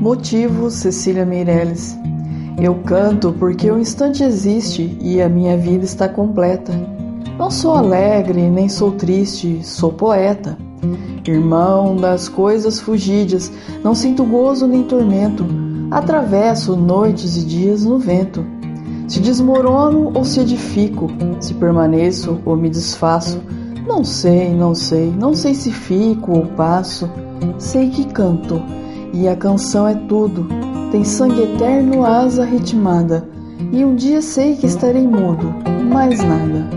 Motivo Cecília Meirelles. Eu canto porque o instante existe e a minha vida está completa. Não sou alegre, nem sou triste, sou poeta. Irmão das coisas fugidas, não sinto gozo nem tormento. Atravesso noites e dias no vento. Se desmorono ou se edifico, se permaneço ou me desfaço. Não sei, não sei, não sei se fico ou passo. Sei que canto e a canção é tudo, tem sangue eterno, asa ritmada. E um dia sei que estarei mudo, mais nada.